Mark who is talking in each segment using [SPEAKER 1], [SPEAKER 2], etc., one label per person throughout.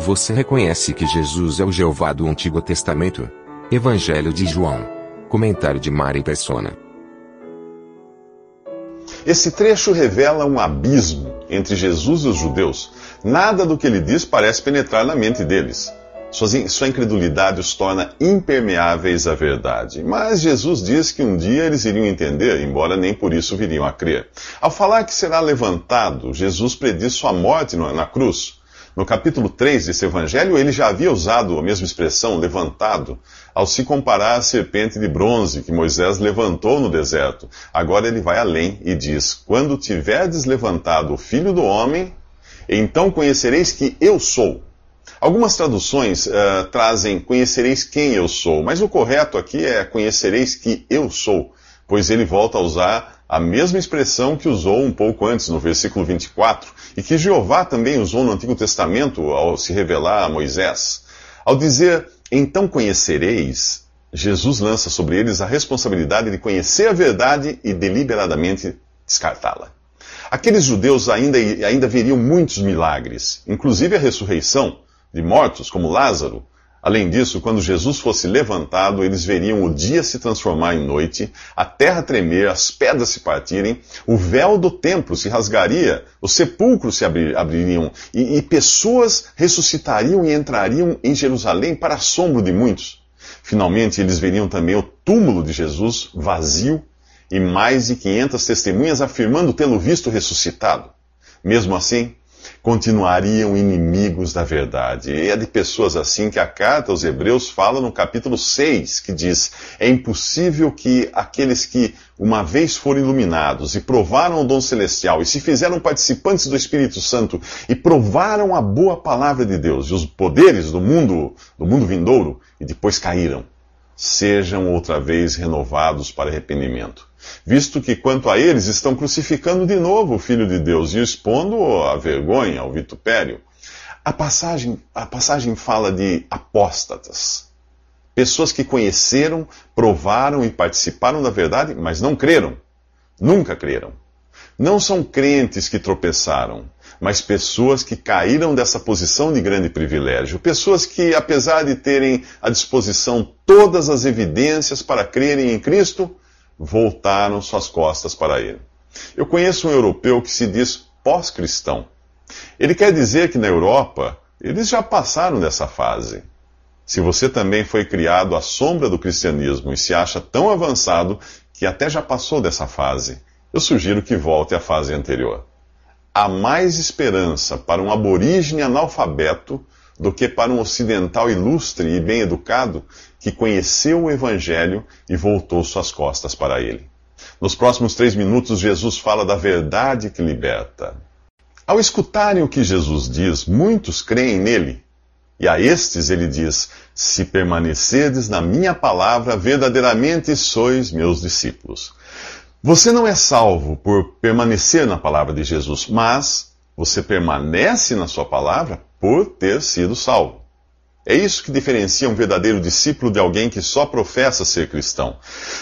[SPEAKER 1] Você reconhece que Jesus é o Jeová do Antigo Testamento? Evangelho de João. Comentário de Mari Persona.
[SPEAKER 2] Esse trecho revela um abismo entre Jesus e os judeus. Nada do que ele diz parece penetrar na mente deles. Sua incredulidade os torna impermeáveis à verdade. Mas Jesus diz que um dia eles iriam entender, embora nem por isso viriam a crer. Ao falar que será levantado, Jesus prediz sua morte na cruz. No capítulo 3 desse evangelho, ele já havia usado a mesma expressão, levantado, ao se comparar à serpente de bronze que Moisés levantou no deserto. Agora ele vai além e diz: Quando tiverdes levantado o filho do homem, então conhecereis que eu sou. Algumas traduções uh, trazem conhecereis quem eu sou, mas o correto aqui é conhecereis que eu sou, pois ele volta a usar a mesma expressão que usou um pouco antes, no versículo 24, e que Jeová também usou no Antigo Testamento ao se revelar a Moisés. Ao dizer, então conhecereis, Jesus lança sobre eles a responsabilidade de conhecer a verdade e deliberadamente descartá-la. Aqueles judeus ainda, ainda veriam muitos milagres, inclusive a ressurreição de mortos, como Lázaro, Além disso, quando Jesus fosse levantado, eles veriam o dia se transformar em noite, a terra tremer, as pedras se partirem, o véu do templo se rasgaria, os sepulcros se abririam, e, e pessoas ressuscitariam e entrariam em Jerusalém para assombro de muitos. Finalmente, eles veriam também o túmulo de Jesus vazio e mais de 500 testemunhas afirmando tê-lo visto ressuscitado. Mesmo assim, continuariam inimigos da verdade. E é de pessoas assim que a carta aos Hebreus fala no capítulo 6, que diz: É impossível que aqueles que uma vez foram iluminados e provaram o dom celestial e se fizeram participantes do Espírito Santo e provaram a boa palavra de Deus e os poderes do mundo, do mundo vindouro e depois caíram, sejam outra vez renovados para arrependimento visto que quanto a eles estão crucificando de novo o Filho de Deus e expondo à vergonha, ao vitupério. A passagem, a passagem fala de apóstatas. Pessoas que conheceram, provaram e participaram da verdade, mas não creram. Nunca creram. Não são crentes que tropeçaram, mas pessoas que caíram dessa posição de grande privilégio. Pessoas que, apesar de terem à disposição todas as evidências para crerem em Cristo, voltaram suas costas para ele. Eu conheço um europeu que se diz pós-cristão. Ele quer dizer que na Europa eles já passaram dessa fase. Se você também foi criado à sombra do cristianismo e se acha tão avançado que até já passou dessa fase, eu sugiro que volte à fase anterior. Há mais esperança para um aborígene analfabeto do que para um ocidental ilustre e bem educado que conheceu o Evangelho e voltou suas costas para ele. Nos próximos três minutos, Jesus fala da verdade que liberta. Ao escutarem o que Jesus diz, muitos creem nele. E a estes ele diz: Se permanecerdes na minha palavra, verdadeiramente sois meus discípulos. Você não é salvo por permanecer na palavra de Jesus, mas você permanece na sua palavra por ter sido salvo. É isso que diferencia um verdadeiro discípulo de alguém que só professa ser cristão.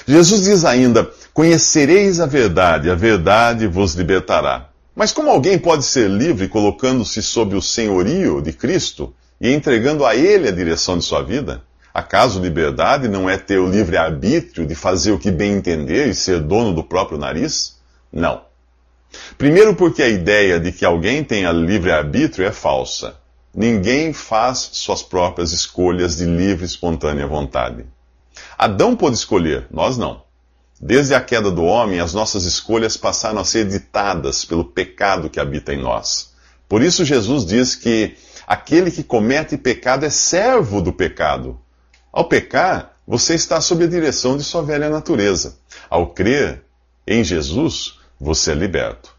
[SPEAKER 2] Jesus diz ainda: Conhecereis a verdade, a verdade vos libertará. Mas como alguém pode ser livre colocando-se sob o senhorio de Cristo e entregando a Ele a direção de sua vida? Acaso liberdade não é ter o livre arbítrio de fazer o que bem entender e ser dono do próprio nariz? Não. Primeiro, porque a ideia de que alguém tenha livre arbítrio é falsa. Ninguém faz suas próprias escolhas de livre e espontânea vontade. Adão pôde escolher, nós não. Desde a queda do homem, as nossas escolhas passaram a ser ditadas pelo pecado que habita em nós. Por isso, Jesus diz que aquele que comete pecado é servo do pecado. Ao pecar, você está sob a direção de sua velha natureza. Ao crer em Jesus, você é liberto.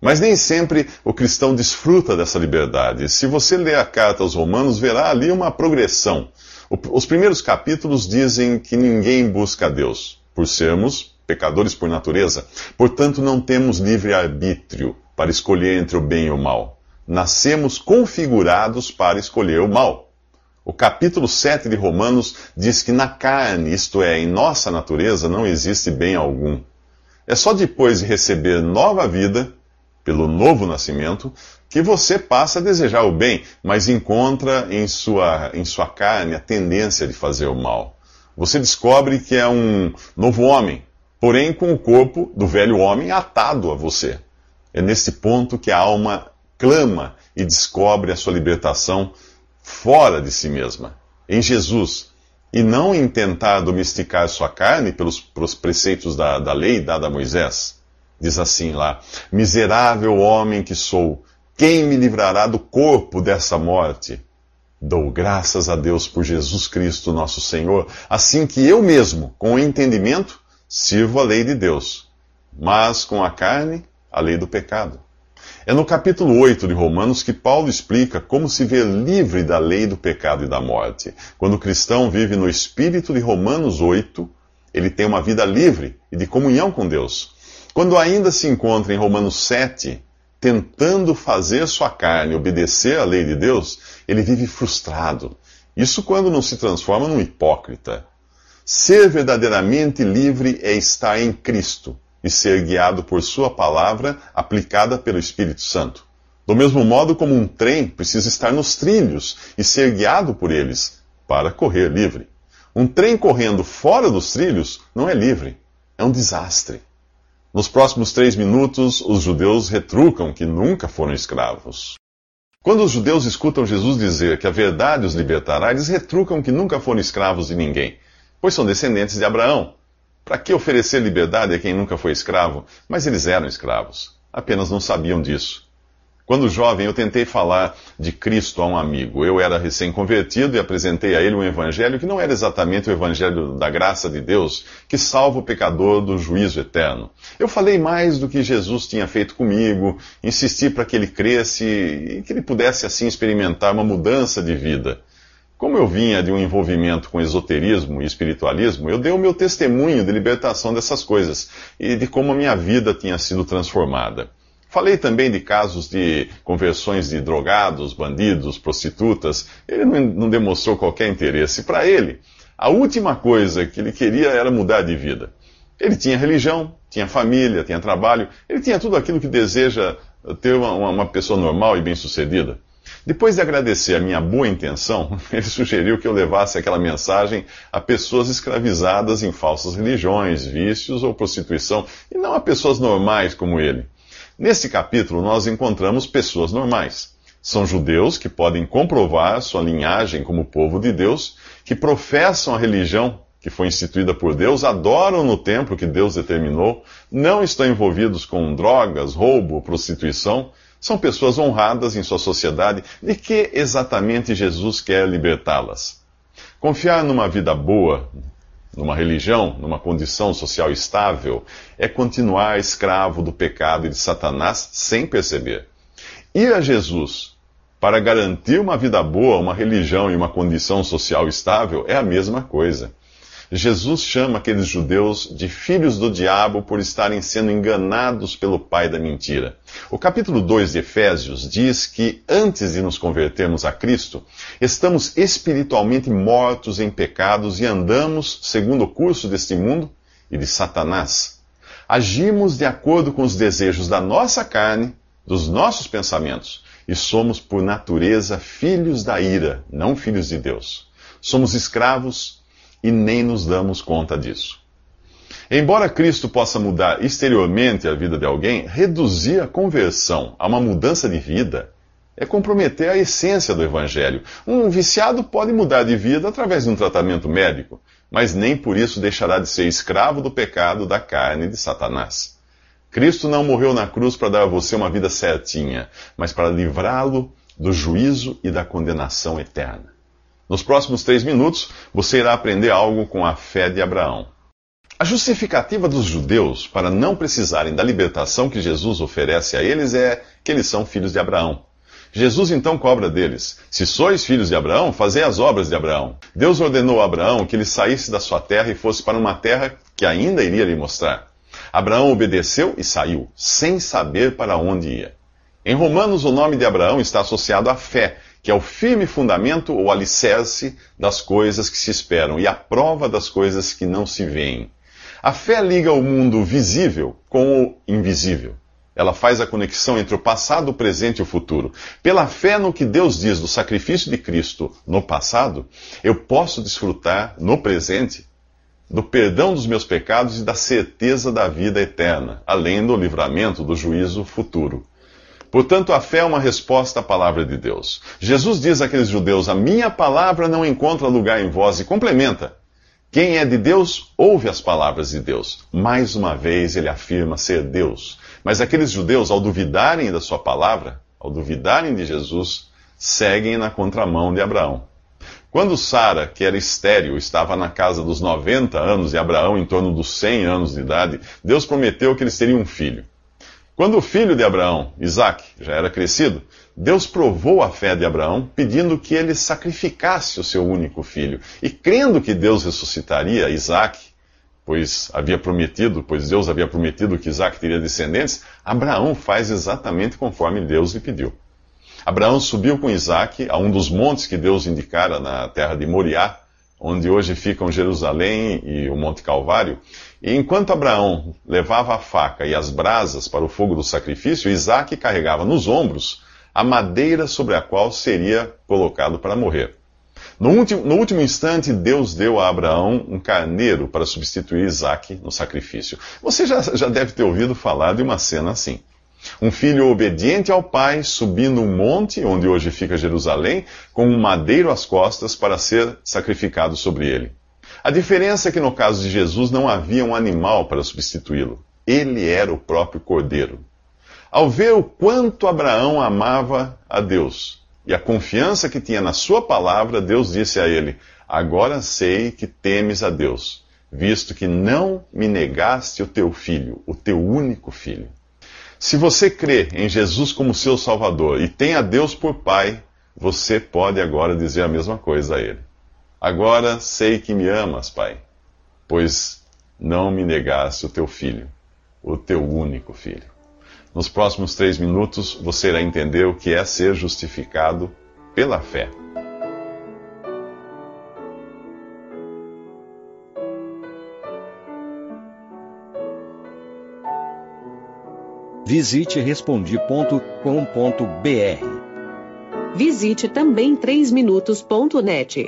[SPEAKER 2] Mas nem sempre o cristão desfruta dessa liberdade. Se você ler a carta aos Romanos, verá ali uma progressão. Os primeiros capítulos dizem que ninguém busca a Deus, por sermos pecadores por natureza. Portanto, não temos livre arbítrio para escolher entre o bem e o mal. Nascemos configurados para escolher o mal. O capítulo 7 de Romanos diz que na carne, isto é, em nossa natureza, não existe bem algum. É só depois de receber nova vida, pelo novo nascimento, que você passa a desejar o bem, mas encontra em sua, em sua carne a tendência de fazer o mal. Você descobre que é um novo homem, porém com o corpo do velho homem atado a você. É nesse ponto que a alma clama e descobre a sua libertação fora de si mesma, em Jesus, e não em tentar domesticar sua carne pelos, pelos preceitos da, da lei dada a Moisés. Diz assim lá: Miserável homem que sou, quem me livrará do corpo dessa morte? Dou graças a Deus por Jesus Cristo, nosso Senhor, assim que eu mesmo, com o entendimento, sirvo a lei de Deus, mas com a carne, a lei do pecado. É no capítulo 8 de Romanos que Paulo explica como se ver livre da lei do pecado e da morte. Quando o cristão vive no espírito de Romanos 8, ele tem uma vida livre e de comunhão com Deus. Quando ainda se encontra em Romanos 7, tentando fazer sua carne obedecer à lei de Deus, ele vive frustrado. Isso quando não se transforma num hipócrita. Ser verdadeiramente livre é estar em Cristo e ser guiado por Sua palavra aplicada pelo Espírito Santo. Do mesmo modo como um trem precisa estar nos trilhos e ser guiado por eles para correr livre. Um trem correndo fora dos trilhos não é livre, é um desastre. Nos próximos três minutos, os judeus retrucam que nunca foram escravos. Quando os judeus escutam Jesus dizer que a verdade os libertará, eles retrucam que nunca foram escravos de ninguém, pois são descendentes de Abraão. Para que oferecer liberdade a quem nunca foi escravo? Mas eles eram escravos, apenas não sabiam disso. Quando jovem, eu tentei falar de Cristo a um amigo. Eu era recém-convertido e apresentei a ele um evangelho que não era exatamente o evangelho da graça de Deus, que salva o pecador do juízo eterno. Eu falei mais do que Jesus tinha feito comigo, insisti para que ele cresce e que ele pudesse assim experimentar uma mudança de vida. Como eu vinha de um envolvimento com esoterismo e espiritualismo, eu dei o meu testemunho de libertação dessas coisas e de como a minha vida tinha sido transformada. Falei também de casos de conversões de drogados, bandidos, prostitutas. Ele não, demonstrou qualquer interesse. Para ele, a última coisa que ele queria era mudar de vida. Ele tinha religião, tinha família, tinha trabalho, ele tinha tudo aquilo que deseja ter uma, uma pessoa normal e bem-sucedida. Depois de agradecer a minha boa intenção, ele sugeriu que eu levasse aquela mensagem a pessoas escravizadas em falsas religiões, vícios ou prostituição, e não a pessoas normais como ele. Nesse capítulo, nós encontramos pessoas normais. São judeus que podem comprovar sua linhagem como povo de Deus, que professam a religião que foi instituída por Deus, adoram no templo que Deus determinou, não estão envolvidos com drogas, roubo, prostituição, são pessoas honradas em sua sociedade. De que exatamente Jesus quer libertá-las? Confiar numa vida boa, numa religião, numa condição social estável, é continuar escravo do pecado e de Satanás sem perceber. Ir a Jesus para garantir uma vida boa, uma religião e uma condição social estável é a mesma coisa. Jesus chama aqueles judeus de filhos do diabo por estarem sendo enganados pelo pai da mentira. O capítulo 2 de Efésios diz que antes de nos convertermos a Cristo, estamos espiritualmente mortos em pecados e andamos segundo o curso deste mundo e de Satanás. Agimos de acordo com os desejos da nossa carne, dos nossos pensamentos, e somos por natureza filhos da ira, não filhos de Deus. Somos escravos e nem nos damos conta disso. Embora Cristo possa mudar exteriormente a vida de alguém, reduzir a conversão a uma mudança de vida é comprometer a essência do Evangelho. Um viciado pode mudar de vida através de um tratamento médico, mas nem por isso deixará de ser escravo do pecado, da carne e de Satanás. Cristo não morreu na cruz para dar a você uma vida certinha, mas para livrá-lo do juízo e da condenação eterna. Nos próximos três minutos, você irá aprender algo com a fé de Abraão. A justificativa dos judeus para não precisarem da libertação que Jesus oferece a eles é que eles são filhos de Abraão. Jesus então cobra deles: Se sois filhos de Abraão, fazei as obras de Abraão. Deus ordenou a Abraão que ele saísse da sua terra e fosse para uma terra que ainda iria lhe mostrar. Abraão obedeceu e saiu, sem saber para onde ia. Em Romanos, o nome de Abraão está associado à fé, que é o firme fundamento ou alicerce das coisas que se esperam e a prova das coisas que não se veem. A fé liga o mundo visível com o invisível. Ela faz a conexão entre o passado, o presente e o futuro. Pela fé no que Deus diz do sacrifício de Cristo no passado, eu posso desfrutar no presente do perdão dos meus pecados e da certeza da vida eterna, além do livramento do juízo futuro. Portanto, a fé é uma resposta à palavra de Deus. Jesus diz àqueles judeus: A minha palavra não encontra lugar em vós, e complementa. Quem é de Deus, ouve as palavras de Deus. Mais uma vez ele afirma ser Deus. Mas aqueles judeus, ao duvidarem da sua palavra, ao duvidarem de Jesus, seguem na contramão de Abraão. Quando Sara, que era estéril, estava na casa dos 90 anos e Abraão em torno dos 100 anos de idade, Deus prometeu que eles teriam um filho. Quando o filho de Abraão, Isaac, já era crescido, Deus provou a fé de Abraão, pedindo que ele sacrificasse o seu único filho. E crendo que Deus ressuscitaria Isaac, pois havia prometido, pois Deus havia prometido que Isaac teria descendentes, Abraão faz exatamente conforme Deus lhe pediu. Abraão subiu com Isaac a um dos montes que Deus indicara na terra de Moriá, onde hoje ficam Jerusalém e o Monte Calvário, e enquanto Abraão levava a faca e as brasas para o fogo do sacrifício, Isaac carregava nos ombros a madeira sobre a qual seria colocado para morrer. No último, no último instante, Deus deu a Abraão um carneiro para substituir Isaac no sacrifício. Você já, já deve ter ouvido falar de uma cena assim. Um filho obediente ao pai subindo um monte, onde hoje fica Jerusalém, com um madeiro às costas para ser sacrificado sobre ele. A diferença é que no caso de Jesus não havia um animal para substituí-lo. Ele era o próprio cordeiro. Ao ver o quanto Abraão amava a Deus e a confiança que tinha na sua palavra, Deus disse a ele: Agora sei que temes a Deus, visto que não me negaste o teu filho, o teu único filho. Se você crê em Jesus como seu Salvador e tem a Deus por Pai, você pode agora dizer a mesma coisa a Ele. Agora sei que me amas, Pai, pois não me negaste o teu filho, o teu único filho. Nos próximos três minutos você irá entender o que é ser justificado pela fé.
[SPEAKER 3] Visite respondi.com.br.
[SPEAKER 4] Visite também 3minutos.net.